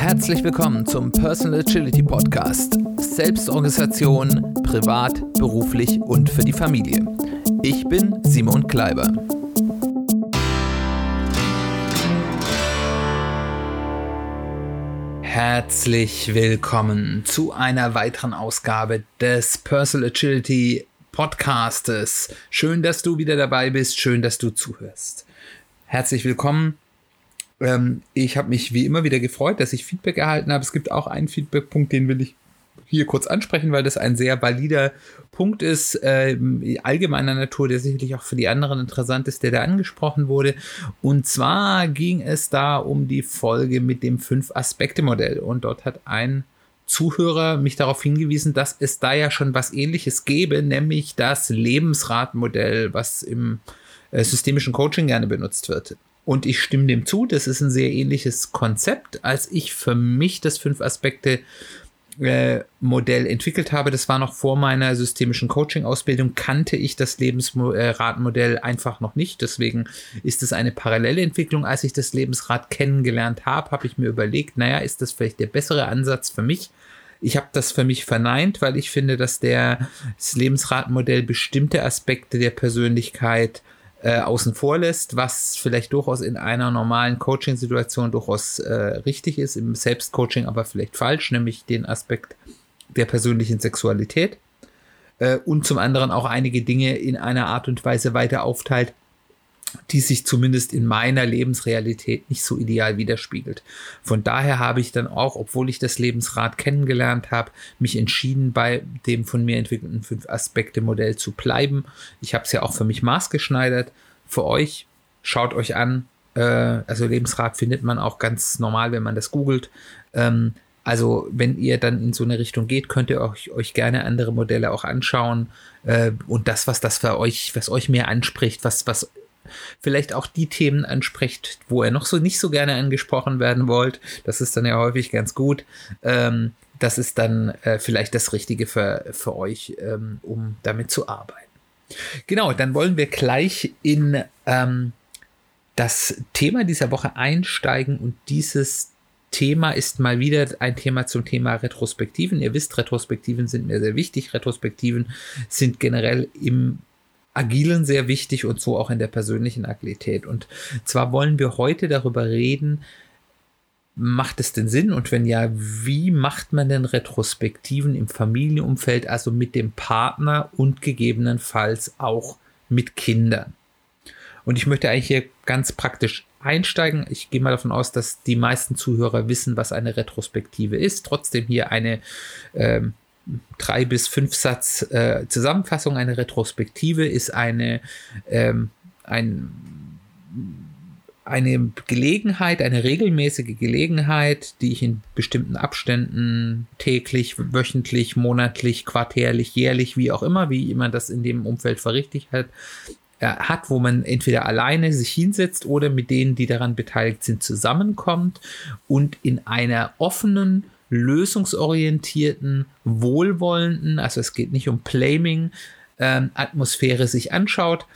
Herzlich willkommen zum Personal Agility Podcast. Selbstorganisation, privat, beruflich und für die Familie. Ich bin Simon Kleiber. Herzlich willkommen zu einer weiteren Ausgabe des Personal Agility Podcastes. Schön, dass du wieder dabei bist, schön, dass du zuhörst. Herzlich willkommen ähm, ich habe mich wie immer wieder gefreut, dass ich Feedback erhalten habe. Es gibt auch einen Feedbackpunkt, den will ich hier kurz ansprechen, weil das ein sehr valider Punkt ist, äh, allgemeiner Natur, der sicherlich auch für die anderen interessant ist, der da angesprochen wurde. Und zwar ging es da um die Folge mit dem Fünf-Aspekte-Modell. Und dort hat ein Zuhörer mich darauf hingewiesen, dass es da ja schon was ähnliches gäbe, nämlich das Lebensratmodell, was im äh, systemischen Coaching gerne benutzt wird. Und ich stimme dem zu, das ist ein sehr ähnliches Konzept, als ich für mich das fünf Aspekte äh, entwickelt habe. Das war noch vor meiner systemischen Coaching-Ausbildung, kannte ich das Lebensratmodell einfach noch nicht. Deswegen ist es eine parallele Entwicklung. Als ich das Lebensrad kennengelernt habe, habe ich mir überlegt, naja, ist das vielleicht der bessere Ansatz für mich? Ich habe das für mich verneint, weil ich finde, dass der, das Lebensratmodell bestimmte Aspekte der Persönlichkeit äh, außen vor lässt, was vielleicht durchaus in einer normalen Coaching-Situation durchaus äh, richtig ist, im Selbstcoaching aber vielleicht falsch, nämlich den Aspekt der persönlichen Sexualität äh, und zum anderen auch einige Dinge in einer Art und Weise weiter aufteilt, die sich zumindest in meiner Lebensrealität nicht so ideal widerspiegelt. Von daher habe ich dann auch, obwohl ich das Lebensrad kennengelernt habe, mich entschieden, bei dem von mir entwickelten Fünf-Aspekte-Modell zu bleiben. Ich habe es ja auch für mich maßgeschneidert. Für euch, schaut euch an. Äh, also Lebensrad findet man auch ganz normal, wenn man das googelt. Ähm, also wenn ihr dann in so eine Richtung geht, könnt ihr euch, euch gerne andere Modelle auch anschauen äh, und das, was das für euch, was euch mehr anspricht, was, was vielleicht auch die Themen anspricht, wo er noch so nicht so gerne angesprochen werden wollt. Das ist dann ja häufig ganz gut. Ähm, das ist dann äh, vielleicht das Richtige für, für euch, ähm, um damit zu arbeiten. Genau, dann wollen wir gleich in ähm, das Thema dieser Woche einsteigen und dieses Thema ist mal wieder ein Thema zum Thema Retrospektiven. Ihr wisst, Retrospektiven sind mir sehr wichtig. Retrospektiven sind generell im Agilen sehr wichtig und so auch in der persönlichen Agilität. Und zwar wollen wir heute darüber reden, macht es denn Sinn und wenn ja, wie macht man denn Retrospektiven im Familienumfeld, also mit dem Partner und gegebenenfalls auch mit Kindern? Und ich möchte eigentlich hier ganz praktisch einsteigen. Ich gehe mal davon aus, dass die meisten Zuhörer wissen, was eine Retrospektive ist. Trotzdem hier eine ähm, drei bis fünf Satz äh, Zusammenfassung, eine Retrospektive ist eine, ähm, ein, eine Gelegenheit, eine regelmäßige Gelegenheit, die ich in bestimmten Abständen täglich, wöchentlich, monatlich, quartärlich, jährlich, wie auch immer, wie man das in dem Umfeld verrichtet hat, äh, hat, wo man entweder alleine sich hinsetzt oder mit denen, die daran beteiligt sind, zusammenkommt und in einer offenen, lösungsorientierten, wohlwollenden, also es geht nicht um Blaming, ähm, Atmosphäre sich anschaut,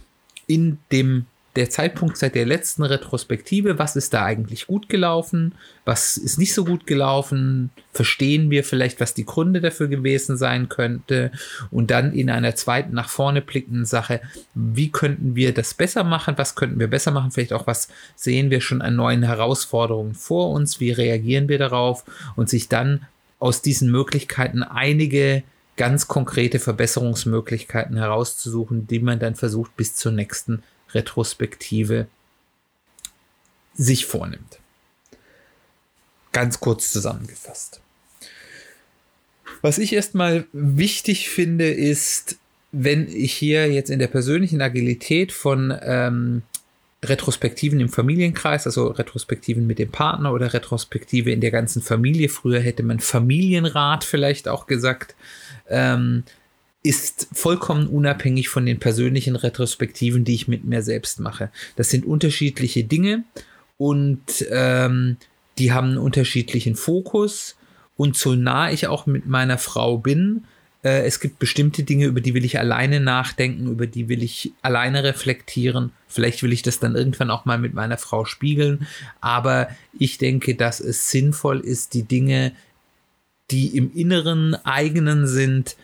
in dem der Zeitpunkt seit der letzten Retrospektive, was ist da eigentlich gut gelaufen, was ist nicht so gut gelaufen, verstehen wir vielleicht, was die Gründe dafür gewesen sein könnte? Und dann in einer zweiten nach vorne blickenden Sache, wie könnten wir das besser machen, was könnten wir besser machen, vielleicht auch was sehen wir schon an neuen Herausforderungen vor uns, wie reagieren wir darauf? Und sich dann aus diesen Möglichkeiten einige ganz konkrete Verbesserungsmöglichkeiten herauszusuchen, die man dann versucht bis zur nächsten Retrospektive sich vornimmt. Ganz kurz zusammengefasst. Was ich erstmal wichtig finde, ist, wenn ich hier jetzt in der persönlichen Agilität von ähm, Retrospektiven im Familienkreis, also Retrospektiven mit dem Partner oder Retrospektive in der ganzen Familie, früher hätte man Familienrat vielleicht auch gesagt, ähm, ist vollkommen unabhängig von den persönlichen Retrospektiven, die ich mit mir selbst mache. Das sind unterschiedliche Dinge und ähm, die haben einen unterschiedlichen Fokus. Und so nah ich auch mit meiner Frau bin, Äh, es gibt bestimmte Dinge, über die will ich alleine nachdenken, über die will ich alleine reflektieren. Vielleicht will ich das dann irgendwann auch mal mit meiner Frau spiegeln. Aber ich denke, dass es sinnvoll ist, die Dinge, die im Inneren eigenen sind,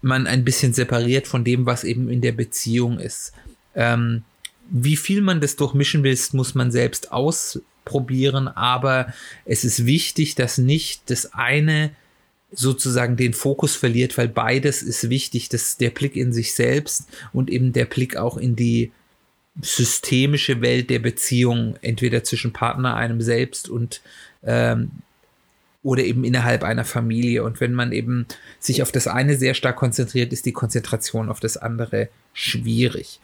man ein bisschen separiert von dem, was eben in der Beziehung ist. Ähm, wie viel man das durchmischen will, muss man selbst ausprobieren, aber es ist wichtig, dass nicht das eine sozusagen den Fokus verliert, weil beides ist wichtig, dass der Blick in sich selbst und eben der Blick auch in die systemische Welt der Beziehung, entweder zwischen Partner, einem selbst und ähm, oder eben innerhalb einer Familie. Und wenn man eben sich auf das eine sehr stark konzentriert, ist die Konzentration auf das andere schwierig.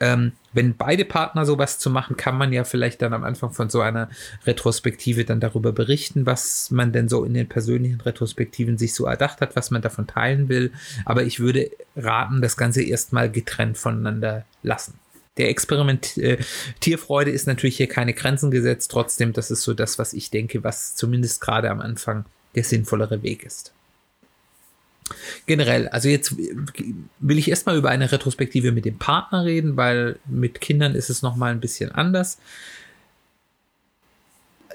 Ähm, wenn beide Partner sowas zu machen, kann man ja vielleicht dann am Anfang von so einer Retrospektive dann darüber berichten, was man denn so in den persönlichen Retrospektiven sich so erdacht hat, was man davon teilen will. Aber ich würde raten, das Ganze erstmal getrennt voneinander lassen. Der Experimentierfreude äh, ist natürlich hier keine Grenzen gesetzt. Trotzdem, das ist so das, was ich denke, was zumindest gerade am Anfang der sinnvollere Weg ist. Generell, also jetzt will ich erstmal über eine Retrospektive mit dem Partner reden, weil mit Kindern ist es nochmal ein bisschen anders.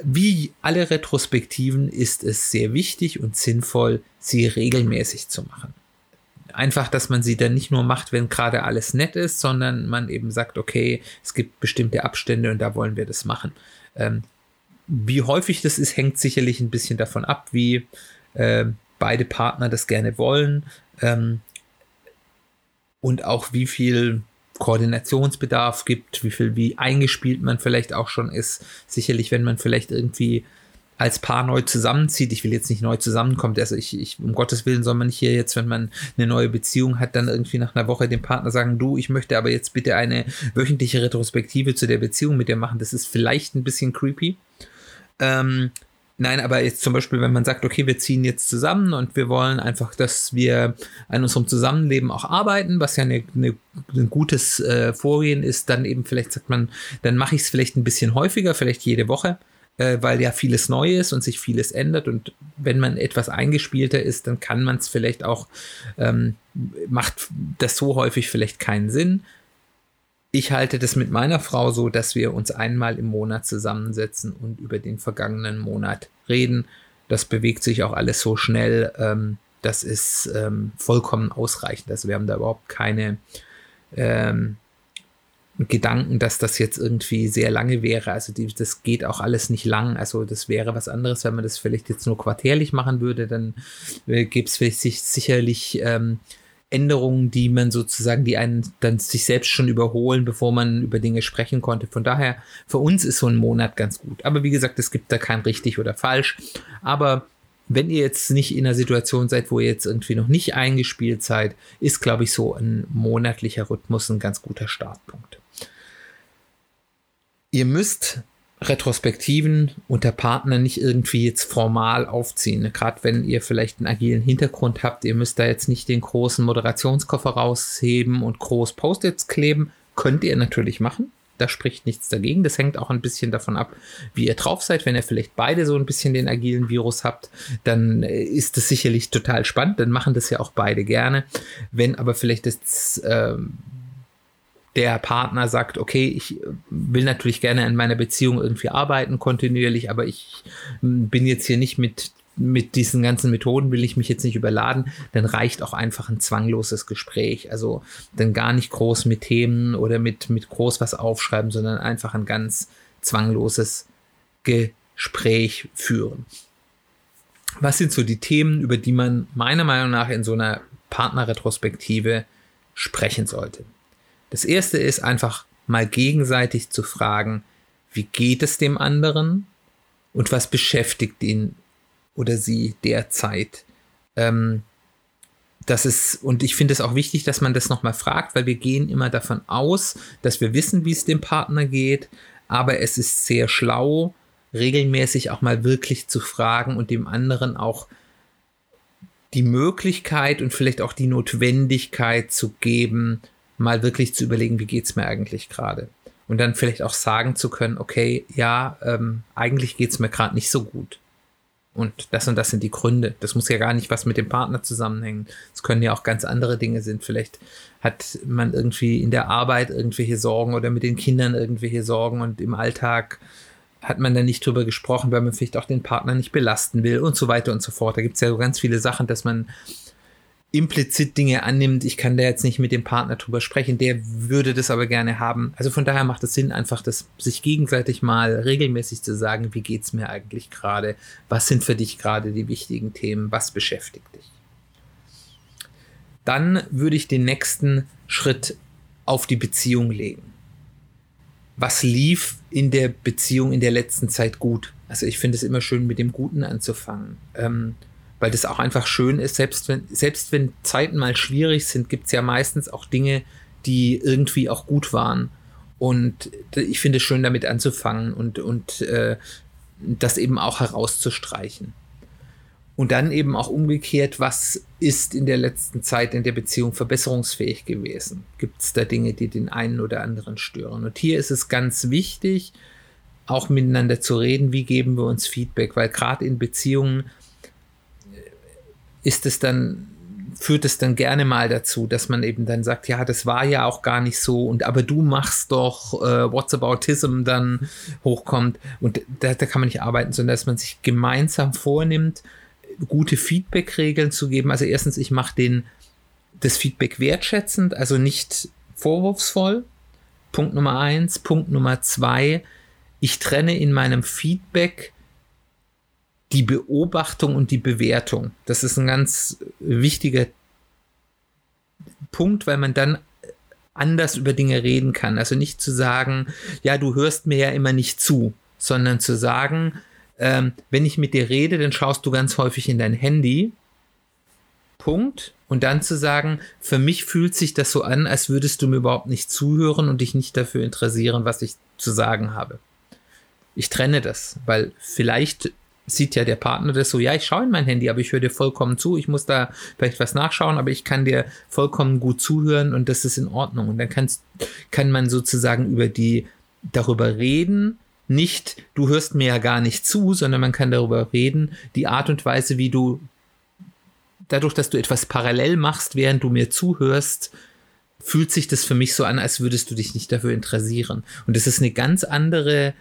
Wie alle Retrospektiven ist es sehr wichtig und sinnvoll, sie regelmäßig zu machen. Einfach, dass man sie dann nicht nur macht, wenn gerade alles nett ist, sondern man eben sagt, okay, es gibt bestimmte Abstände und da wollen wir das machen. Ähm, wie häufig das ist, hängt sicherlich ein bisschen davon ab, wie äh, beide Partner das gerne wollen ähm, und auch wie viel Koordinationsbedarf gibt, wie viel, wie eingespielt man vielleicht auch schon ist. Sicherlich, wenn man vielleicht irgendwie als Paar neu zusammenzieht, ich will jetzt nicht neu zusammenkommen, also ich, ich, um Gottes Willen soll man nicht hier jetzt, wenn man eine neue Beziehung hat, dann irgendwie nach einer Woche dem Partner sagen, du, ich möchte aber jetzt bitte eine wöchentliche Retrospektive zu der Beziehung mit dir machen. Das ist vielleicht ein bisschen creepy. Ähm, Nein, aber jetzt zum Beispiel, wenn man sagt, okay, wir ziehen jetzt zusammen und wir wollen einfach, dass wir an unserem Zusammenleben auch arbeiten, was ja eine, eine, ein gutes äh, Vorgehen ist, dann eben vielleicht sagt man, dann mache ich es vielleicht ein bisschen häufiger, vielleicht jede Woche, äh, weil ja vieles neu ist und sich vieles ändert und wenn man etwas eingespielter ist, dann kann man es vielleicht auch, ähm, macht das so häufig vielleicht keinen Sinn ich halte das mit meiner Frau so, dass wir uns einmal im Monat zusammensetzen und über den vergangenen Monat reden. Das bewegt sich auch alles so schnell. Ähm, das ist ähm, vollkommen ausreichend. Also wir haben da überhaupt keine ähm, Gedanken, dass das jetzt irgendwie sehr lange wäre. Also die, das geht auch alles nicht lang. Also das wäre was anderes, wenn man das vielleicht jetzt nur quartärlich machen würde. Dann äh, gäbe es sicherlich ähm, Änderungen, die man sozusagen, die einen dann sich selbst schon überholen, bevor man über Dinge sprechen konnte. Von daher, für uns ist so ein Monat ganz gut. Aber wie gesagt, es gibt da kein richtig oder falsch. Aber wenn ihr jetzt nicht in einer Situation seid, wo ihr jetzt irgendwie noch nicht eingespielt seid, ist, glaube ich, so ein monatlicher Rhythmus ein ganz guter Startpunkt. Ihr müsst Retrospektiven unter Partnern nicht irgendwie jetzt formal aufziehen. Gerade wenn ihr vielleicht einen agilen Hintergrund habt, ihr müsst da jetzt nicht den großen Moderationskoffer rausheben und groß Post-its kleben. Könnt ihr natürlich machen. Da spricht nichts dagegen. Das hängt auch ein bisschen davon ab, wie ihr drauf seid. Wenn ihr vielleicht beide so ein bisschen den agilen Virus habt, dann ist das sicherlich total spannend. Dann machen das ja auch beide gerne. Wenn aber vielleicht das ähm, der Partner sagt, okay, ich will natürlich gerne an meiner Beziehung irgendwie arbeiten kontinuierlich, aber ich bin jetzt hier nicht mit mit diesen ganzen Methoden will ich mich jetzt nicht überladen, dann reicht auch einfach ein zwangloses Gespräch. Also dann gar nicht groß mit Themen oder mit, mit groß was aufschreiben, sondern einfach ein ganz zwangloses Gespräch führen. Was sind so die Themen, über die man meiner Meinung nach in so einer Partnerretrospektive sprechen sollte? Das erste ist einfach mal gegenseitig zu fragen, wie geht es dem anderen und was beschäftigt ihn oder sie derzeit. Ähm, das ist, und ich finde es auch wichtig, dass man das nochmal fragt, weil wir gehen immer davon aus, dass wir wissen, wie es dem Partner geht, aber es ist sehr schlau, regelmäßig auch mal wirklich zu fragen und dem anderen auch die Möglichkeit und vielleicht auch die Notwendigkeit zu geben, mal wirklich zu überlegen, wie geht es mir eigentlich gerade. Und dann vielleicht auch sagen zu können, okay, ja, ähm, eigentlich es mir gerade nicht so gut. Und das und das sind die Gründe. Das muss ja gar nicht was mit dem Partner zusammenhängen. Es können ja auch ganz andere Dinge sind. Vielleicht hat man irgendwie in der Arbeit irgendwelche Sorgen oder mit den Kindern irgendwelche Sorgen und im Alltag hat man da nicht drüber gesprochen, weil man vielleicht auch den Partner nicht belasten will und so weiter und so fort. Da gibt es ja so ganz viele Sachen, dass man implizit Dinge annimmt. Ich kann da jetzt nicht mit dem Partner drüber sprechen, der würde das aber gerne haben. Also von daher macht es Sinn, einfach das sich gegenseitig mal regelmäßig zu sagen, wie geht es mir eigentlich gerade? Was sind für dich gerade die wichtigen Themen? Was beschäftigt dich? Dann würde ich den nächsten Schritt auf die Beziehung legen. Was lief in der Beziehung in der letzten Zeit gut? Also ich finde es immer schön, mit dem Guten anzufangen. Ähm, weil das auch einfach schön ist, selbst wenn, selbst wenn Zeiten mal schwierig sind, gibt es ja meistens auch Dinge, die irgendwie auch gut waren. Und ich finde es schön, damit anzufangen und, und äh, das eben auch herauszustreichen. Und dann eben auch umgekehrt, was ist in der letzten Zeit in der Beziehung verbesserungsfähig gewesen? Gibt es da Dinge, die den einen oder anderen stören? Und hier ist es ganz wichtig, auch miteinander zu reden, wie geben wir uns Feedback, weil gerade in Beziehungen ist es dann, führt es dann gerne mal dazu, dass man eben dann sagt, ja, das war ja auch gar nicht so und aber du machst doch äh, What's Aboutism dann hochkommt und da, da kann man nicht arbeiten, sondern dass man sich gemeinsam vornimmt, gute Feedback-Regeln zu geben. Also erstens, ich mache den das Feedback wertschätzend, also nicht vorwurfsvoll. Punkt Nummer eins. Punkt Nummer zwei, ich trenne in meinem Feedback die Beobachtung und die Bewertung. Das ist ein ganz wichtiger Punkt, weil man dann anders über Dinge reden kann. Also nicht zu sagen, ja, du hörst mir ja immer nicht zu, sondern zu sagen, ähm, wenn ich mit dir rede, dann schaust du ganz häufig in dein Handy. Punkt. Und dann zu sagen, für mich fühlt sich das so an, als würdest du mir überhaupt nicht zuhören und dich nicht dafür interessieren, was ich zu sagen habe. Ich trenne das, weil vielleicht sieht ja der Partner das so, ja, ich schaue in mein Handy, aber ich höre dir vollkommen zu, ich muss da vielleicht was nachschauen, aber ich kann dir vollkommen gut zuhören und das ist in Ordnung. Und dann kannst, kann man sozusagen über die, darüber reden, nicht, du hörst mir ja gar nicht zu, sondern man kann darüber reden, die Art und Weise, wie du, dadurch, dass du etwas parallel machst, während du mir zuhörst, fühlt sich das für mich so an, als würdest du dich nicht dafür interessieren. Und das ist eine ganz andere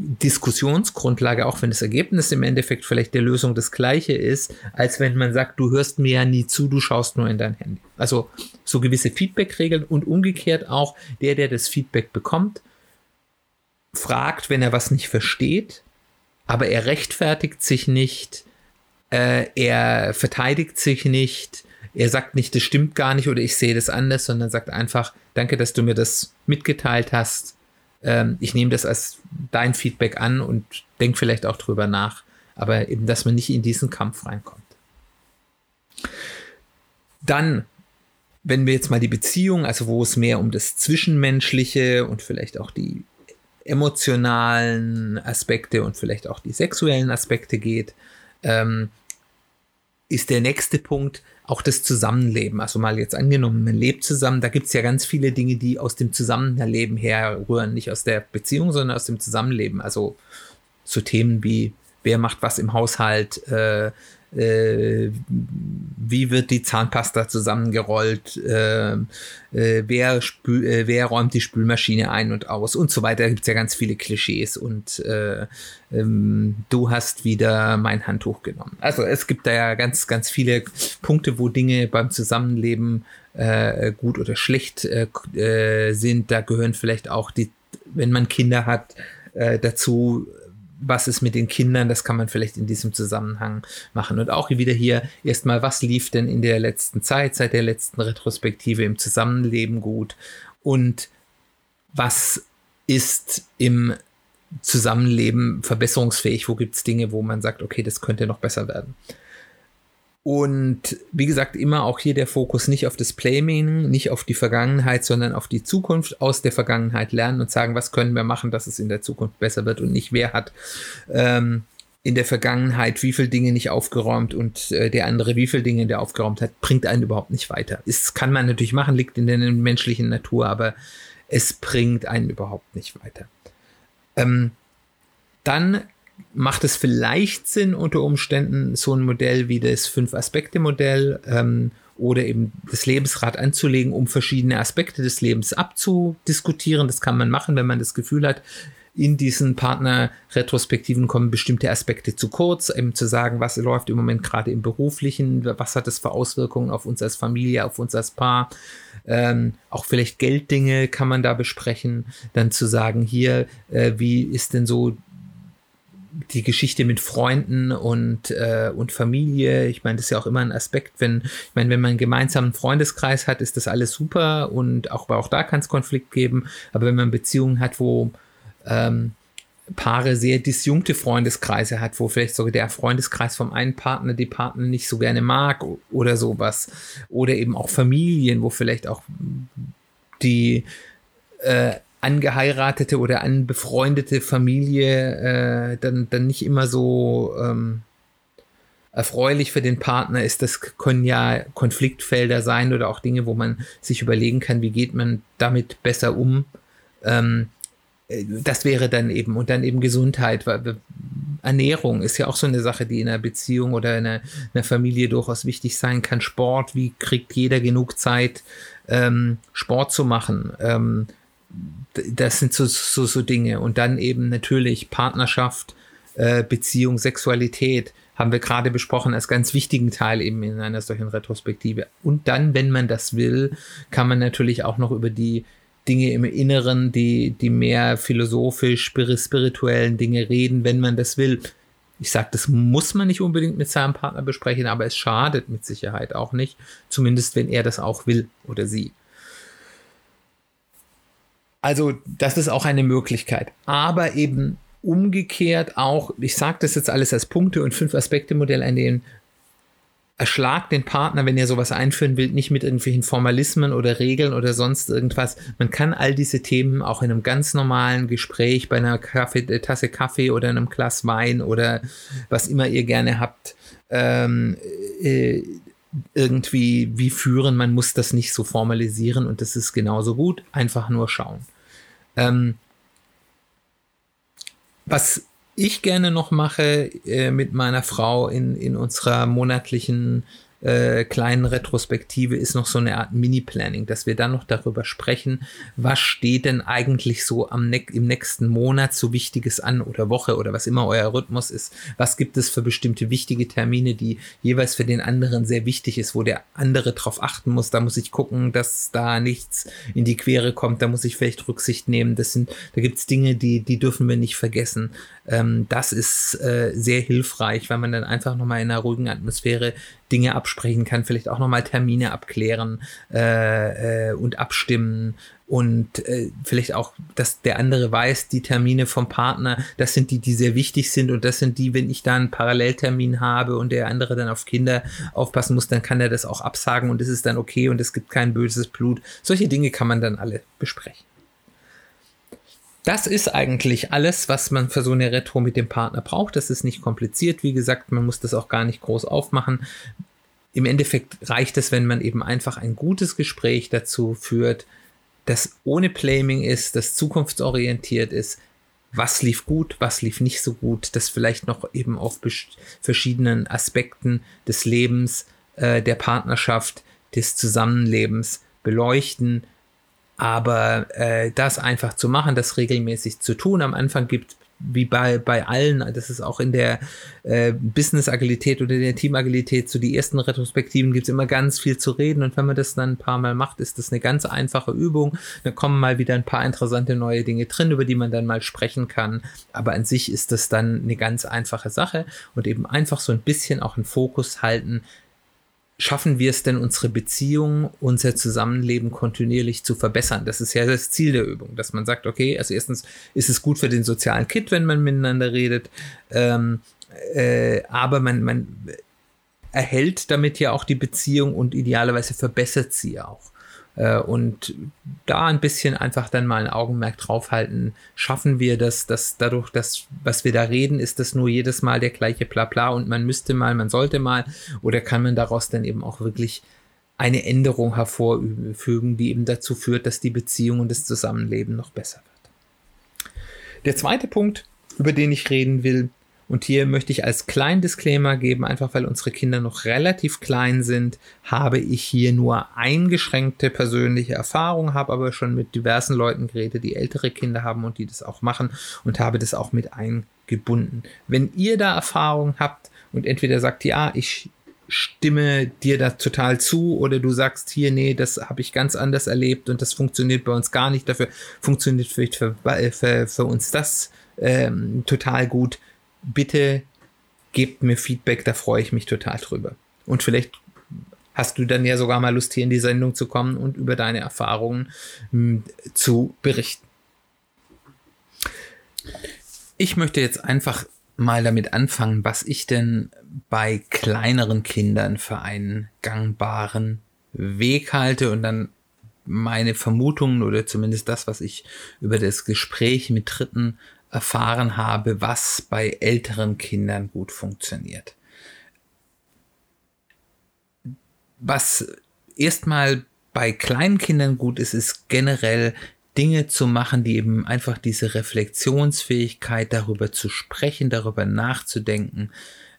Diskussionsgrundlage, auch wenn das Ergebnis im Endeffekt vielleicht der Lösung das gleiche ist, als wenn man sagt, du hörst mir ja nie zu, du schaust nur in dein Handy. Also so gewisse Feedback-Regeln und umgekehrt auch der, der das Feedback bekommt, fragt, wenn er was nicht versteht, aber er rechtfertigt sich nicht, äh, er verteidigt sich nicht, er sagt nicht, das stimmt gar nicht oder ich sehe das anders, sondern sagt einfach, danke, dass du mir das mitgeteilt hast ähm, ich nehme das als dein Feedback an und denke vielleicht auch drüber nach, aber eben, dass man nicht in diesen Kampf reinkommt. Dann, wenn wir jetzt mal die Beziehung, also wo es mehr um das Zwischenmenschliche und vielleicht auch die emotionalen Aspekte und vielleicht auch die sexuellen Aspekte geht, ähm, ist der nächste Punkt, auch das Zusammenleben. Also mal jetzt angenommen, man lebt zusammen, da gibt es ja ganz viele Dinge, die aus dem Zusammenleben herrühren, nicht aus der Beziehung, sondern aus dem Zusammenleben. Also so Themen wie, wer macht was im Haushalt, äh, äh, wie wird die Zahnpasta zusammengerollt, äh, äh, wer, spül, äh, wer räumt die Spülmaschine ein und aus und so weiter. Da gibt es ja ganz viele Klischees und äh, ähm, du hast wieder mein Handtuch genommen. Also es gibt da ja ganz, ganz viele Punkte, wo Dinge beim Zusammenleben äh, gut oder schlecht sind. Da gehören vielleicht auch die, wenn man Kinder hat, dazu was ist mit den Kindern, das kann man vielleicht in diesem Zusammenhang machen. Und auch wieder hier erstmal, was lief denn in der letzten Zeit, seit der letzten Retrospektive im Zusammenleben gut und was ist im Zusammenleben verbesserungsfähig, wo gibt es Dinge, wo man sagt, okay, das könnte noch besser werden. Und wie gesagt, immer auch hier der Fokus nicht auf das Playmeaning, nicht auf die Vergangenheit, sondern auf die Zukunft, aus der Vergangenheit lernen und sagen, was können wir machen, dass es in der Zukunft besser wird und nicht wer hat ähm, in der Vergangenheit wie viele Dinge nicht aufgeräumt und äh, der andere wie viele Dinge der aufgeräumt hat, bringt einen überhaupt nicht weiter. Das kann man natürlich machen, liegt in der menschlichen Natur, aber es bringt einen überhaupt nicht weiter. Ähm, dann macht es vielleicht Sinn, unter Umständen so ein Modell wie das Fünf-Aspekte-Modell ähm, oder eben das Lebensrad anzulegen, um verschiedene Aspekte des Lebens abzudiskutieren. Das kann man machen, wenn man das Gefühl hat, in diesen Partner-Retrospektiven kommen bestimmte Aspekte zu kurz, eben zu sagen, was läuft im Moment gerade im Beruflichen, was hat das für Auswirkungen auf uns als Familie, auf uns als Paar. Ähm, auch vielleicht Gelddinge kann man da besprechen. Dann zu sagen, hier, äh, wie ist denn so die Geschichte mit Freunden und, äh, und Familie, ich meine, das ist ja auch immer ein Aspekt, wenn, ich meine, wenn man einen gemeinsamen Freundeskreis hat, ist das alles super und auch, auch da kann es Konflikt geben, aber wenn man Beziehungen hat, wo ähm, Paare sehr disjunkte Freundeskreise hat, wo vielleicht sogar der Freundeskreis vom einen Partner die Partner nicht so gerne mag oder sowas. Oder eben auch Familien, wo vielleicht auch die äh, angeheiratete oder anbefreundete Familie äh, dann, dann nicht immer so ähm, erfreulich für den Partner ist. Das können ja Konfliktfelder sein oder auch Dinge, wo man sich überlegen kann, wie geht man damit besser um. Ähm, äh, das wäre dann eben, und dann eben Gesundheit, weil Ernährung ist ja auch so eine Sache, die in einer Beziehung oder in einer, einer Familie durchaus wichtig sein kann. Sport, wie kriegt jeder genug Zeit, ähm, Sport zu machen? Ähm, das sind so, so, so Dinge. Und dann eben natürlich Partnerschaft, äh, Beziehung, Sexualität haben wir gerade besprochen als ganz wichtigen Teil eben in einer solchen Retrospektive. Und dann, wenn man das will, kann man natürlich auch noch über die Dinge im Inneren, die, die mehr philosophisch, spirituellen Dinge reden, wenn man das will. Ich sage, das muss man nicht unbedingt mit seinem Partner besprechen, aber es schadet mit Sicherheit auch nicht, zumindest wenn er das auch will oder sie. Also das ist auch eine Möglichkeit. Aber eben umgekehrt auch, ich sage das jetzt alles als Punkte und fünf Aspekte Modell, an denen erschlagt den Partner, wenn ihr sowas einführen will, nicht mit irgendwelchen Formalismen oder Regeln oder sonst irgendwas. Man kann all diese Themen auch in einem ganz normalen Gespräch bei einer Kaffee, äh, Tasse Kaffee oder einem Glas Wein oder was immer ihr gerne habt, ähm, äh, irgendwie wie führen. Man muss das nicht so formalisieren und das ist genauso gut. Einfach nur schauen. Ähm, was ich gerne noch mache äh, mit meiner Frau in, in unserer monatlichen äh, kleinen Retrospektive ist noch so eine Art Mini-Planning, dass wir dann noch darüber sprechen, was steht denn eigentlich so am ne im nächsten Monat so Wichtiges an oder Woche oder was immer euer Rhythmus ist. Was gibt es für bestimmte wichtige Termine, die jeweils für den anderen sehr wichtig ist, wo der andere drauf achten muss. Da muss ich gucken, dass da nichts in die Quere kommt. Da muss ich vielleicht Rücksicht nehmen. Das sind, da gibt's Dinge, die, die dürfen wir nicht vergessen. Ähm, das ist äh, sehr hilfreich, weil man dann einfach nochmal in einer ruhigen Atmosphäre Dinge absprechen kann, vielleicht auch nochmal Termine abklären äh, äh, und abstimmen und äh, vielleicht auch, dass der andere weiß, die Termine vom Partner, das sind die, die sehr wichtig sind und das sind die, wenn ich da einen Paralleltermin habe und der andere dann auf Kinder aufpassen muss, dann kann er das auch absagen und es ist dann okay und es gibt kein böses Blut. Solche Dinge kann man dann alle besprechen. Das ist eigentlich alles, was man für so eine Retro mit dem Partner braucht. Das ist nicht kompliziert. Wie gesagt, man muss das auch gar nicht groß aufmachen. Im Endeffekt reicht es, wenn man eben einfach ein gutes Gespräch dazu führt, das ohne Blaming ist, das zukunftsorientiert ist. Was lief gut, was lief nicht so gut, das vielleicht noch eben auf verschiedenen Aspekten des Lebens, äh, der Partnerschaft, des Zusammenlebens beleuchten, aber äh, das einfach zu machen, das regelmäßig zu tun. Am Anfang gibt wie bei, bei allen, das ist auch in der äh, Business-Agilität oder der Team-Agilität, so die ersten Retrospektiven gibt es immer ganz viel zu reden und wenn man das dann ein paar Mal macht, ist das eine ganz einfache Übung. Dann kommen mal wieder ein paar interessante neue Dinge drin, über die man dann mal sprechen kann. Aber an sich ist das dann eine ganz einfache Sache und eben einfach so ein bisschen auch einen Fokus halten, schaffen wir es denn, unsere Beziehung, unser Zusammenleben kontinuierlich zu verbessern? Das ist ja das Ziel der Übung, dass man sagt, okay, also erstens ist es gut für den sozialen Kit, wenn man miteinander redet, ähm, äh, aber man, man erhält damit ja auch die Beziehung und idealerweise verbessert sie auch. Äh, und da ein bisschen einfach dann mal ein Augenmerk draufhalten, schaffen wir das, dass dadurch, dass was wir da reden, ist das nur jedes Mal der gleiche Blabla und man müsste mal, man sollte mal, oder kann man daraus dann eben auch wirklich eine Änderung hervorfügen, die eben dazu führt, dass die Beziehung und das Zusammenleben noch besser wird. Der zweite Punkt, über den ich reden will, Und hier möchte ich als kleinen Disclaimer geben, einfach weil unsere Kinder noch relativ klein sind, habe ich hier nur eingeschränkte persönliche Erfahrung, habe aber schon mit diversen Leuten geredet, die ältere Kinder haben und die das auch machen und habe das auch mit eingebunden. Wenn ihr da Erfahrung habt und entweder sagt, ja, ich stimme dir da total zu oder du sagst hier, nee, das habe ich ganz anders erlebt und das funktioniert bei uns gar nicht. Dafür funktioniert vielleicht für, für, für uns das ähm, total gut. Bitte gebt mir Feedback, da freue ich mich total drüber. Und vielleicht hast du dann ja sogar mal Lust, hier in die Sendung zu kommen und über deine Erfahrungen mh, hm, zu berichten. Ich möchte jetzt einfach mal damit anfangen, was ich denn bei kleineren Kindern für einen gangbaren Weg halte und dann meine Vermutungen oder zumindest das, was ich über das Gespräch mit Dritten erfahren habe, was bei älteren Kindern gut funktioniert. Was erstmal bei kleinen Kindern gut ist, ist generell Dinge zu machen, die eben einfach diese Reflexionsfähigkeit darüber zu sprechen, darüber nachzudenken,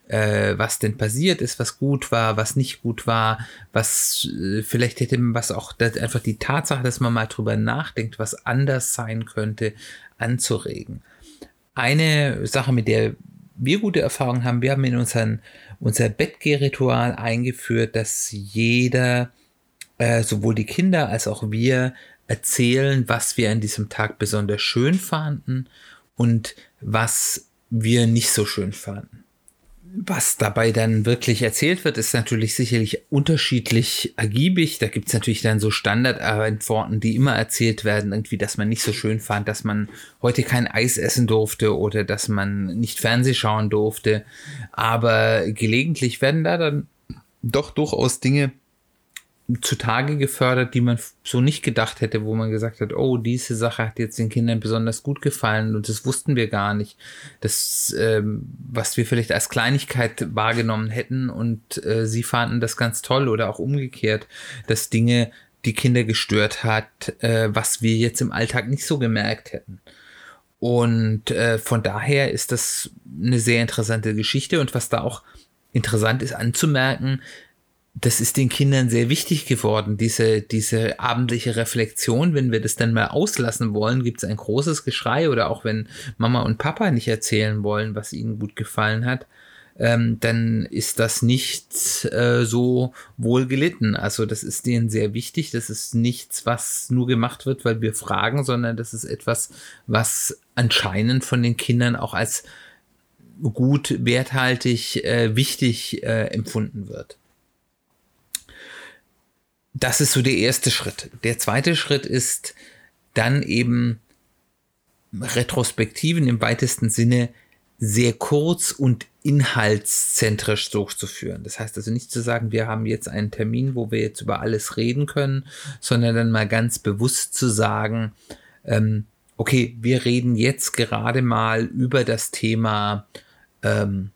äh, was denn passiert ist, was gut war, was nicht gut war, was äh, vielleicht hätte man was auch einfach die Tatsache, dass man mal drüber nachdenkt, was anders sein könnte, anzuregen. Eine Sache, mit der wir gute Erfahrungen haben, wir haben in unseren, unser Bettgehritual eingeführt, dass jeder, äh, sowohl die Kinder als auch wir, erzählen, was wir an diesem Tag besonders schön fanden und was wir nicht so schön fanden. Was dabei dann wirklich erzählt wird, ist natürlich sicherlich unterschiedlich ergiebig. Da gibt es natürlich dann so Standardantworten, die immer erzählt werden, irgendwie, dass man nicht so schön fand, dass man heute kein Eis essen durfte oder dass man nicht Fernseh schauen durfte. Aber gelegentlich werden da dann doch durchaus Dinge zutage gefördert, die man so nicht gedacht hätte, wo man gesagt hat, oh, diese Sache hat jetzt den Kindern besonders gut gefallen und das wussten wir gar nicht. Das, ähm, was wir vielleicht als Kleinigkeit wahrgenommen hätten und äh, sie fanden das ganz toll oder auch umgekehrt, dass Dinge die Kinder gestört hat, äh, was wir jetzt im Alltag nicht so gemerkt hätten. Und äh, von daher ist das eine sehr interessante Geschichte und was da auch interessant ist anzumerken, das ist den Kindern sehr wichtig geworden, diese, diese abendliche Reflexion. Wenn wir das dann mal auslassen wollen, gibt es ein großes Geschrei oder auch wenn Mama und Papa nicht erzählen wollen, was ihnen gut gefallen hat, ähm, dann ist das nicht äh, so wohl gelitten. Also das ist denen sehr wichtig. Das ist nichts, was nur gemacht wird, weil wir fragen, sondern das ist etwas, was anscheinend von den Kindern auch als gut, werthaltig, äh, wichtig äh, empfunden wird das ist so der erste Schritt. Der zweite Schritt ist dann eben Retrospektiven im weitesten Sinne sehr kurz und inhaltszentrisch durchzuführen. Das heißt also nicht zu sagen, wir haben jetzt einen Termin, wo wir jetzt über alles reden können, sondern dann mal ganz bewusst zu sagen, ähm, okay, wir reden jetzt gerade mal über das Thema ähm,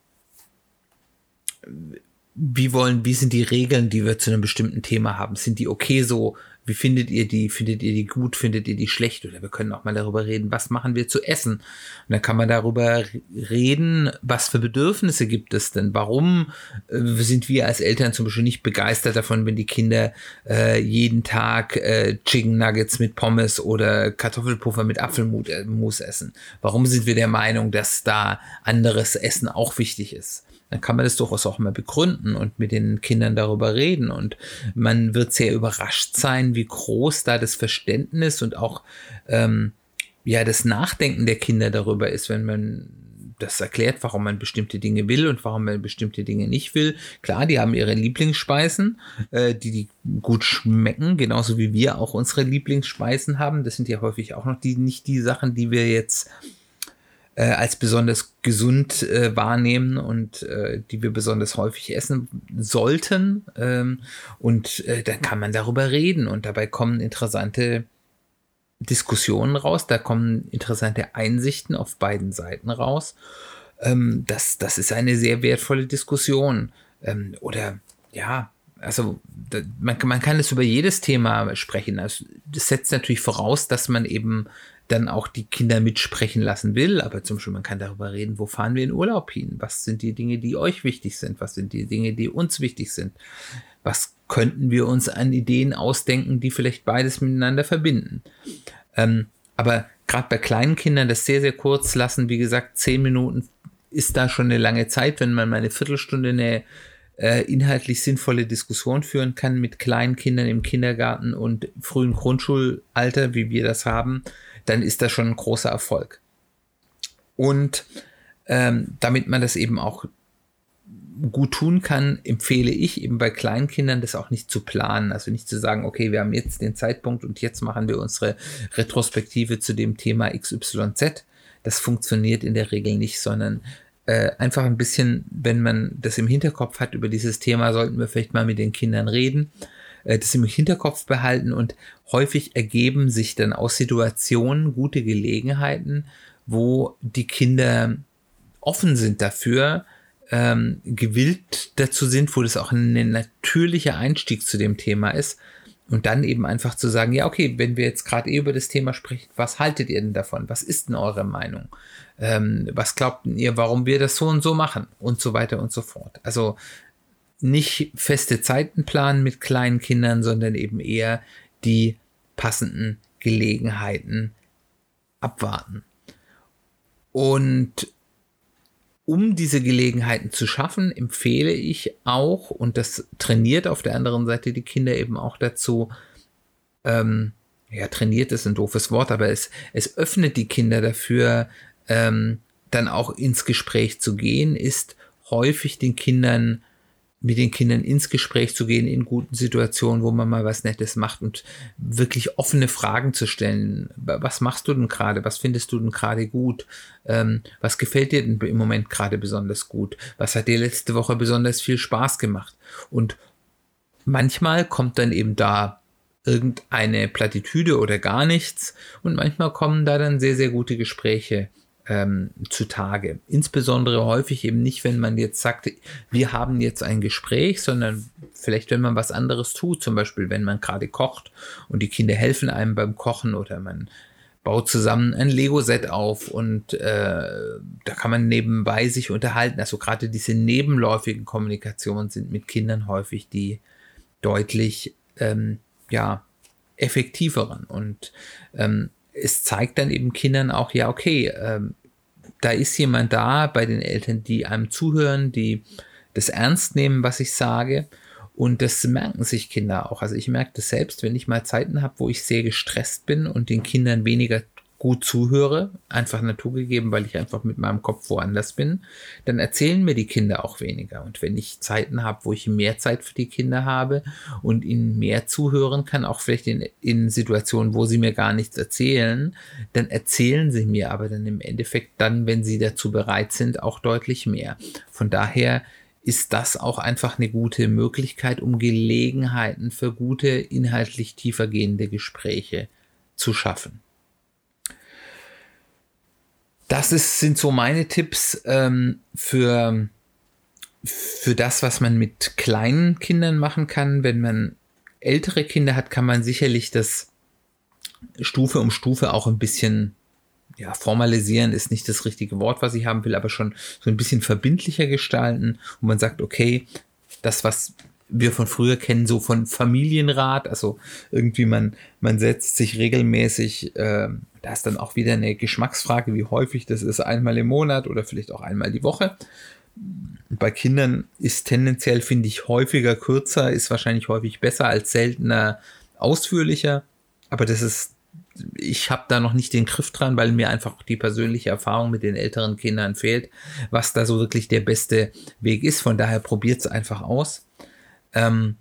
wie wollen, wie sind die Regeln, die wir zu einem bestimmten Thema haben? Sind die okay so? Wie findet ihr die? Findet ihr die gut? Findet ihr die schlecht? Oder wir können auch mal darüber reden, was machen wir zu essen? Und dann kann man darüber reden, was für Bedürfnisse gibt es denn? Warum äh, sind wir als Eltern zum Beispiel nicht begeistert davon, wenn die Kinder äh, jeden Tag äh, Chicken Nuggets mit Pommes oder Kartoffelpuffer mit Apfelmus äh, essen? Warum sind wir der Meinung, dass da anderes Essen auch wichtig ist? Dann kann man das durchaus auch mal begründen und mit den Kindern darüber reden. Und man wird sehr überrascht sein, wie groß da das Verständnis und auch ähm, ja das Nachdenken der Kinder darüber ist, wenn man das erklärt, warum man bestimmte Dinge will und warum man bestimmte Dinge nicht will. Klar, die haben ihre Lieblingsspeisen, äh, die die gut schmecken, genauso wie wir auch unsere Lieblingsspeisen haben. Das sind ja häufig auch noch die nicht die Sachen, die wir jetzt äh, als besonders gesund äh, wahrnehmen und äh, die wir besonders häufig essen sollten. Ähm, und äh, dann kann man darüber reden und dabei kommen interessante Diskussionen raus, da kommen interessante Einsichten auf beiden Seiten raus. Ähm, das, das ist eine sehr wertvolle Diskussion. Ähm, oder ja, also man, man kann es über jedes Thema sprechen. Also, das setzt natürlich voraus, dass man eben dann auch die Kinder mitsprechen lassen will. Aber zum Beispiel, man kann darüber reden, wo fahren wir in Urlaub hin? Was sind die Dinge, die euch wichtig sind? Was sind die Dinge, die uns wichtig sind? Was könnten wir uns an Ideen ausdenken, die vielleicht beides miteinander verbinden? Ähm, aber gerade bei kleinen Kindern das sehr, sehr kurz lassen, wie gesagt, zehn Minuten ist da schon eine lange Zeit, wenn man mal eine Viertelstunde eine äh, inhaltlich sinnvolle Diskussion führen kann mit kleinen Kindern im Kindergarten und frühen Grundschulalter, wie wir das haben, dann ist das schon ein großer Erfolg. Und ähm, damit man das eben auch gut tun kann, empfehle ich eben bei kleinen Kindern das auch nicht zu planen. Also nicht zu sagen, okay, wir haben jetzt den Zeitpunkt und jetzt machen wir unsere Retrospektive zu dem Thema XYZ. Das funktioniert in der Regel nicht, sondern äh, einfach ein bisschen, wenn man das im Hinterkopf hat über dieses Thema, sollten wir vielleicht mal mit den Kindern reden, äh, das im Hinterkopf behalten und häufig ergeben sich dann aus Situationen gute Gelegenheiten, wo die Kinder offen sind dafür, ähm, gewillt dazu sind, wo das auch ein natürlicher Einstieg zu dem Thema ist. Und dann eben einfach zu sagen, ja, okay, wenn wir jetzt gerade eh über das Thema sprechen, was haltet ihr denn davon? Was ist denn eure Meinung? Ähm, was glaubt ihr, warum wir das so und so machen? Und so weiter und so fort. Also nicht feste Zeiten planen mit kleinen Kindern, sondern eben eher die passenden Gelegenheiten abwarten. Und um diese Gelegenheiten zu schaffen, empfehle ich auch, und das trainiert auf der anderen Seite die Kinder eben auch dazu, ähm, ja, trainiert ist ein doofes Wort, aber es, es öffnet die Kinder dafür, ähm, dann auch ins Gespräch zu gehen, ist häufig den Kindern mit den Kindern ins Gespräch zu gehen in guten Situationen, wo man mal was Nettes macht und wirklich offene Fragen zu stellen. Was machst du denn gerade? Was findest du denn gerade gut? Ähm, was gefällt dir denn im Moment gerade besonders gut? Was hat dir letzte Woche besonders viel Spaß gemacht? Und manchmal kommt dann eben da irgendeine Plattitüde oder gar nichts und manchmal kommen da dann sehr, sehr gute Gespräche ähm, zutage. Insbesondere häufig eben nicht, wenn man jetzt sagt, wir haben jetzt ein Gespräch, sondern vielleicht, wenn man was anderes tut, zum Beispiel, wenn man gerade kocht und die Kinder helfen einem beim Kochen oder man baut zusammen ein Lego-Set auf und äh, da kann man nebenbei sich unterhalten. Also gerade diese nebenläufigen Kommunikationen sind mit Kindern häufig die deutlich ähm, ja, effektiveren. Und ähm, es zeigt dann eben Kindern auch, ja, okay, ähm, da ist jemand da bei den Eltern, die einem zuhören, die das ernst nehmen, was ich sage. Und das merken sich Kinder auch. Also ich merke das selbst, wenn ich mal Zeiten habe, wo ich sehr gestresst bin und den Kindern weniger gut zuhöre, einfach naturgegeben, weil ich einfach mit meinem Kopf woanders bin, dann erzählen mir die Kinder auch weniger. Und wenn ich Zeiten habe, wo ich mehr Zeit für die Kinder habe und ihnen mehr zuhören kann, auch vielleicht in, in Situationen, wo sie mir gar nichts erzählen, dann erzählen sie mir aber dann im Endeffekt dann, wenn sie dazu bereit sind, auch deutlich mehr. Von daher ist das auch einfach eine gute Möglichkeit, um Gelegenheiten für gute, inhaltlich tiefergehende Gespräche zu schaffen das ist, sind so meine Tipps ähm, für, für das, was man mit kleinen Kindern machen kann. Wenn man ältere Kinder hat, kann man sicherlich das Stufe um Stufe auch ein bisschen ja, formalisieren ist nicht das richtige Wort, was ich haben will, aber schon so ein bisschen verbindlicher gestalten, wo man sagt, okay, das, was wir von früher kennen, so von Familienrat, also irgendwie man, man setzt sich regelmäßig äh, da ist dann auch wieder eine Geschmacksfrage, wie häufig das ist, einmal im Monat oder vielleicht auch einmal die Woche. Bei Kindern ist tendenziell, finde ich, häufiger kürzer, ist wahrscheinlich häufig besser als seltener ausführlicher. Aber das ist, ich habe da noch nicht den Griff dran, weil mir einfach die persönliche Erfahrung mit den älteren Kindern fehlt, was da so wirklich der beste Weg ist. Von daher probiert es einfach aus. Ähm,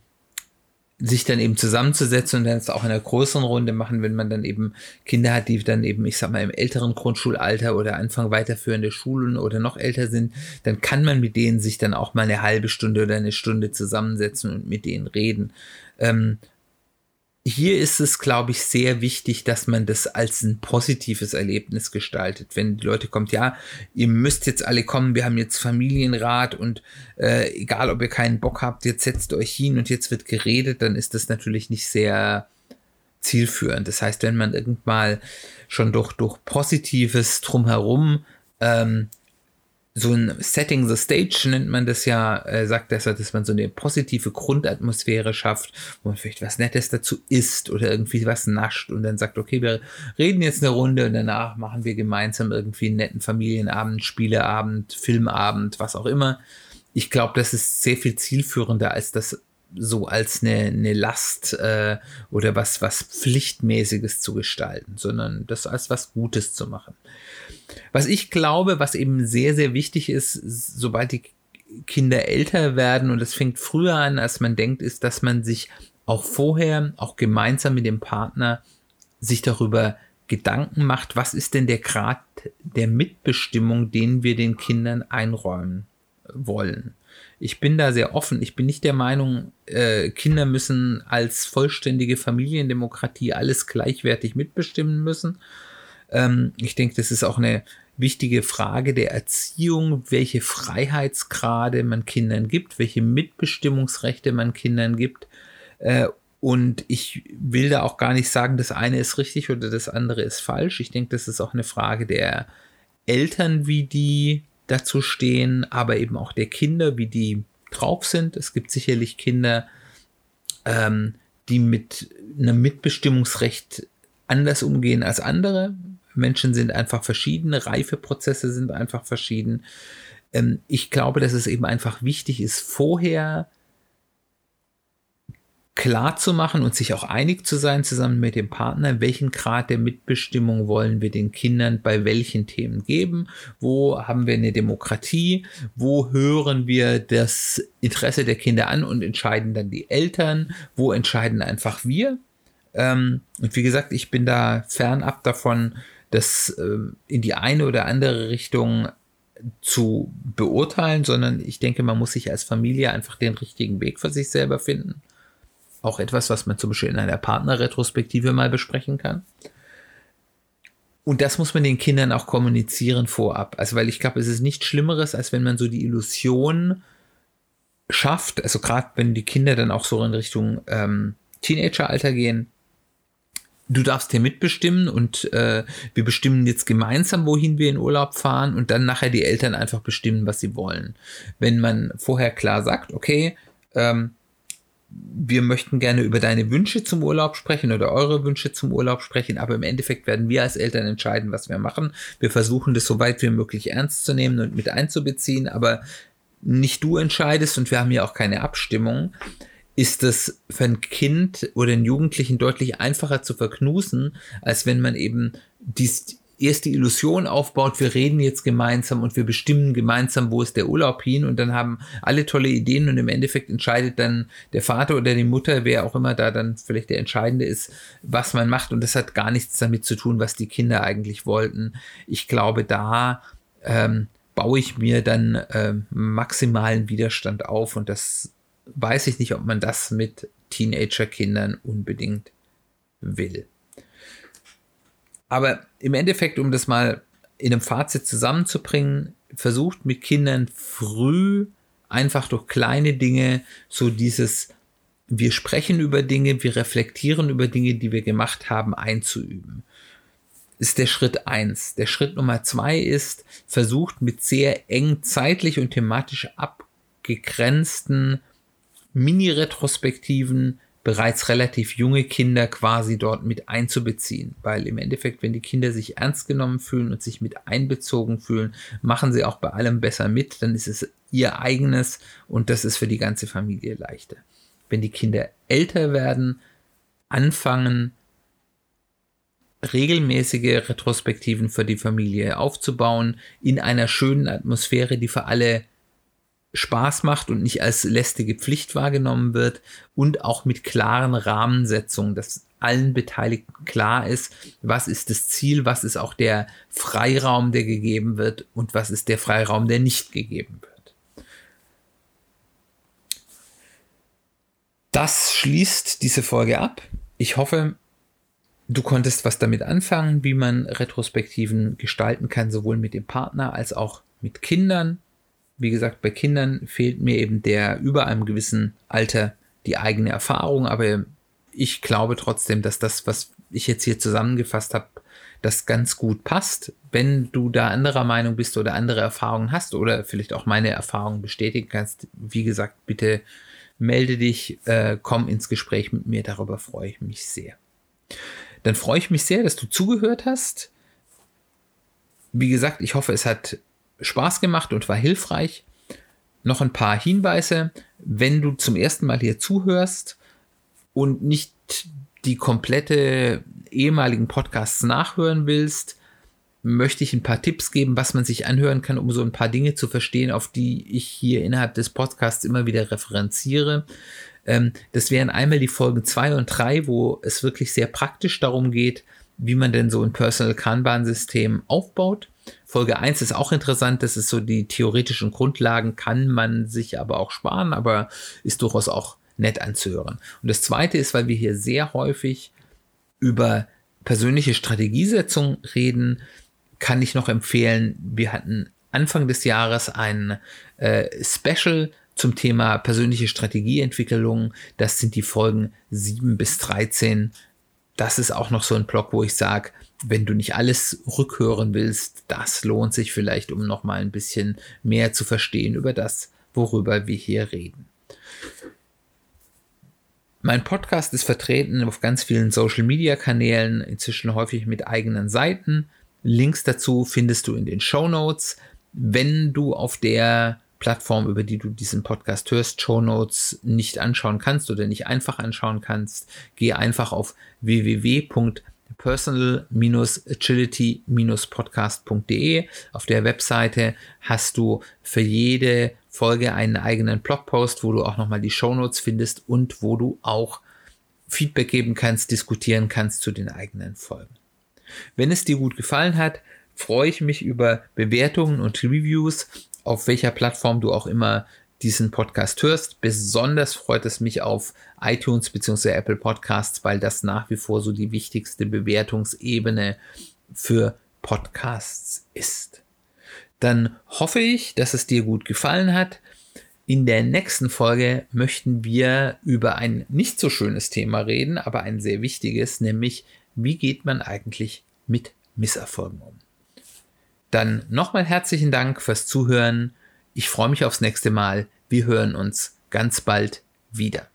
sich dann eben zusammenzusetzen und dann es auch in einer größeren Runde machen, wenn man dann eben Kinder hat, die dann eben, ich sag mal, im älteren Grundschulalter oder Anfang weiterführende Schulen oder noch älter sind, dann kann man mit denen sich dann auch mal eine halbe Stunde oder eine Stunde zusammensetzen und mit denen reden. Ähm, hier ist es, glaube ich, sehr wichtig, dass man das als ein positives Erlebnis gestaltet. Wenn die Leute kommt, ja, ihr müsst jetzt alle kommen, wir haben jetzt Familienrat und äh, egal, ob ihr keinen Bock habt, jetzt setzt euch hin und jetzt wird geredet, dann ist das natürlich nicht sehr zielführend. Das heißt, wenn man irgendwann schon durch, durch Positives drumherum ähm, so ein Setting the Stage nennt man das ja, äh, sagt deshalb, dass man so eine positive Grundatmosphäre schafft, wo man vielleicht was Nettes dazu isst oder irgendwie was nascht und dann sagt, okay, wir reden jetzt eine Runde und danach machen wir gemeinsam irgendwie einen netten Familienabend, Spieleabend, Filmabend, was auch immer. Ich glaube, das ist sehr viel zielführender als das so als eine, eine Last äh, oder was, was Pflichtmäßiges zu gestalten, sondern das als was Gutes zu machen. Was ich glaube, was eben sehr, sehr wichtig ist, sobald die Kinder älter werden, und das fängt früher an, als man denkt, ist, dass man sich auch vorher, auch gemeinsam mit dem Partner, sich darüber Gedanken macht, was ist denn der Grad der Mitbestimmung, den wir den Kindern einräumen wollen. Ich bin da sehr offen. Ich bin nicht der Meinung, äh, Kinder müssen als vollständige Familiendemokratie alles gleichwertig mitbestimmen müssen, ähm, ich denke, das ist auch eine wichtige Frage der Erziehung, welche Freiheitsgrade man Kindern gibt, welche Mitbestimmungsrechte man Kindern gibt. Äh, und ich will da auch gar nicht sagen, das eine ist richtig oder das andere ist falsch. Ich denke, das ist auch eine Frage der Eltern, wie die dazu stehen, aber eben auch der Kinder, wie die drauf sind. Es gibt sicherlich Kinder, ähm, die mit einem Mitbestimmungsrecht anders umgehen als andere. Menschen sind einfach verschiedene, Reifeprozesse sind einfach verschieden. Ähm, ich glaube, dass es eben einfach wichtig ist, vorher klar zu machen und sich auch einig zu sein zusammen mit dem Partner, welchen Grad der Mitbestimmung wollen wir den Kindern bei welchen Themen geben, wo haben wir eine Demokratie, wo hören wir das Interesse der Kinder an und entscheiden dann die Eltern, wo entscheiden einfach wir. Ähm, und wie gesagt, ich bin da fernab davon, das äh, in die eine oder andere Richtung zu beurteilen, sondern ich denke, man muss sich als Familie einfach den richtigen Weg für sich selber finden. Auch etwas, was man zum Beispiel in einer Partnerretrospektive mal besprechen kann. Und das muss man den Kindern auch kommunizieren vorab. Also, weil ich glaube, es ist nichts Schlimmeres, als wenn man so die Illusion schafft, also gerade wenn die Kinder dann auch so in Richtung ähm, Teenageralter gehen, du darfst hier mitbestimmen und äh, wir bestimmen jetzt gemeinsam, wohin wir in Urlaub fahren und dann nachher die Eltern einfach bestimmen, was sie wollen. Wenn man vorher klar sagt, okay, ähm, wir möchten gerne über deine Wünsche zum Urlaub sprechen oder eure Wünsche zum Urlaub sprechen, aber im Endeffekt werden wir als Eltern entscheiden, was wir machen. Wir versuchen das so weit wie möglich ernst zu nehmen und mit einzubeziehen, aber nicht du entscheidest und wir haben ja auch keine Abstimmung ist es für ein Kind oder einen Jugendlichen deutlich einfacher zu verknusen, als wenn man eben die erste Illusion aufbaut, wir reden jetzt gemeinsam und wir bestimmen gemeinsam, wo ist der Urlaub hin und dann haben alle tolle Ideen und im Endeffekt entscheidet dann der Vater oder die Mutter, wer auch immer da dann vielleicht der Entscheidende ist, was man macht und das hat gar nichts damit zu tun, was die Kinder eigentlich wollten. Ich glaube, da ähm, baue ich mir dann ähm, maximalen Widerstand auf und das weiß ich nicht, ob man das mit Teenager-Kindern unbedingt will. Aber im Endeffekt, um das mal in einem Fazit zusammenzubringen, versucht mit Kindern früh einfach durch kleine Dinge so dieses, wir sprechen über Dinge, wir reflektieren über Dinge, die wir gemacht haben, einzuüben. Ist der Schritt eins. Der Schritt Nummer zwei ist, versucht mit sehr eng zeitlich und thematisch abgegrenzten Mini-Retrospektiven bereits relativ junge Kinder quasi dort mit einzubeziehen. Weil im Endeffekt, wenn die Kinder sich ernst genommen fühlen und sich mit einbezogen fühlen, machen sie auch bei allem besser mit, dann ist es ihr eigenes und das ist für die ganze Familie leichter. Wenn die Kinder älter werden, anfangen, regelmäßige Retrospektiven für die Familie aufzubauen, in einer schönen Atmosphäre, die für alle Spaß macht und nicht als lästige Pflicht wahrgenommen wird und auch mit klaren Rahmensetzungen, dass allen Beteiligten klar ist, was ist das Ziel, was ist auch der Freiraum, der gegeben wird und was ist der Freiraum, der nicht gegeben wird. Das schließt diese Folge ab. Ich hoffe, du konntest was damit anfangen, wie man Retrospektiven gestalten kann, sowohl mit dem Partner als auch mit Kindern wie gesagt, bei Kindern fehlt mir eben der über einem gewissen Alter die eigene Erfahrung, aber ich glaube trotzdem, dass das, was ich jetzt hier zusammengefasst habe, das ganz gut passt. Wenn du da anderer Meinung bist oder andere Erfahrungen hast oder vielleicht auch meine Erfahrungen bestätigen kannst, wie gesagt, bitte melde dich, äh, komm ins Gespräch mit mir, darüber freue ich mich sehr. Dann freue ich mich sehr, dass du zugehört hast. Wie gesagt, ich hoffe, es hat Spaß gemacht und war hilfreich. Noch ein paar Hinweise. Wenn du zum ersten Mal hier zuhörst und nicht die komplette ehemaligen Podcasts nachhören willst, möchte ich ein paar Tipps geben, was man sich anhören kann, um so ein paar Dinge zu verstehen, auf die ich hier innerhalb des Podcasts immer wieder referenziere. Ähm, das wären einmal die Folgen 2 und 3, wo es wirklich sehr praktisch darum geht, wie man denn so ein Personal Kanban-System aufbaut. Folge 1 ist auch interessant, das ist so die theoretischen Grundlagen, kann man sich aber auch sparen, aber ist durchaus auch nett anzuhören. Und das zweite ist, weil wir hier sehr häufig über persönliche Strategiesetzung reden, kann ich noch empfehlen, wir hatten Anfang des Jahres ein äh, Special zum Thema persönliche Strategieentwicklung. Das sind die Folgen 7 bis 13. Das ist auch noch so ein Blog, wo ich sage, wenn du nicht alles rückhören willst, das lohnt sich vielleicht, um noch mal ein bisschen mehr zu verstehen über das, worüber wir hier reden. Mein Podcast ist vertreten auf ganz vielen Social-Media-Kanälen, inzwischen häufig mit eigenen Seiten. Links dazu findest du in den Show Notes. Wenn du auf der Plattform, über die du diesen Podcast hörst, Show Notes nicht anschauen kannst oder nicht einfach anschauen kannst, geh einfach auf www.personal-agility-podcast.de. Auf der Webseite hast du für jede Folge einen eigenen Blogpost, wo du auch nochmal die Shownotes findest und wo du auch Feedback geben kannst, diskutieren kannst zu den eigenen Folgen. Wenn es dir gut gefallen hat, freue ich mich über Bewertungen und Reviews, auf welcher Plattform du auch immer diesen Podcast hörst. Besonders freut es mich auf iTunes bzw. Apple Podcasts, weil das nach wie vor so die wichtigste Bewertungsebene für Podcasts ist dann hoffe ich, dass es dir gut gefallen hat. In der nächsten Folge möchten wir über ein nicht so schönes Thema reden, aber ein sehr wichtiges, nämlich wie geht man eigentlich mit Misserfolgen um. Dann nochmal herzlichen Dank fürs Zuhören. Ich freue mich aufs nächste Mal. Wir hören uns ganz bald wieder.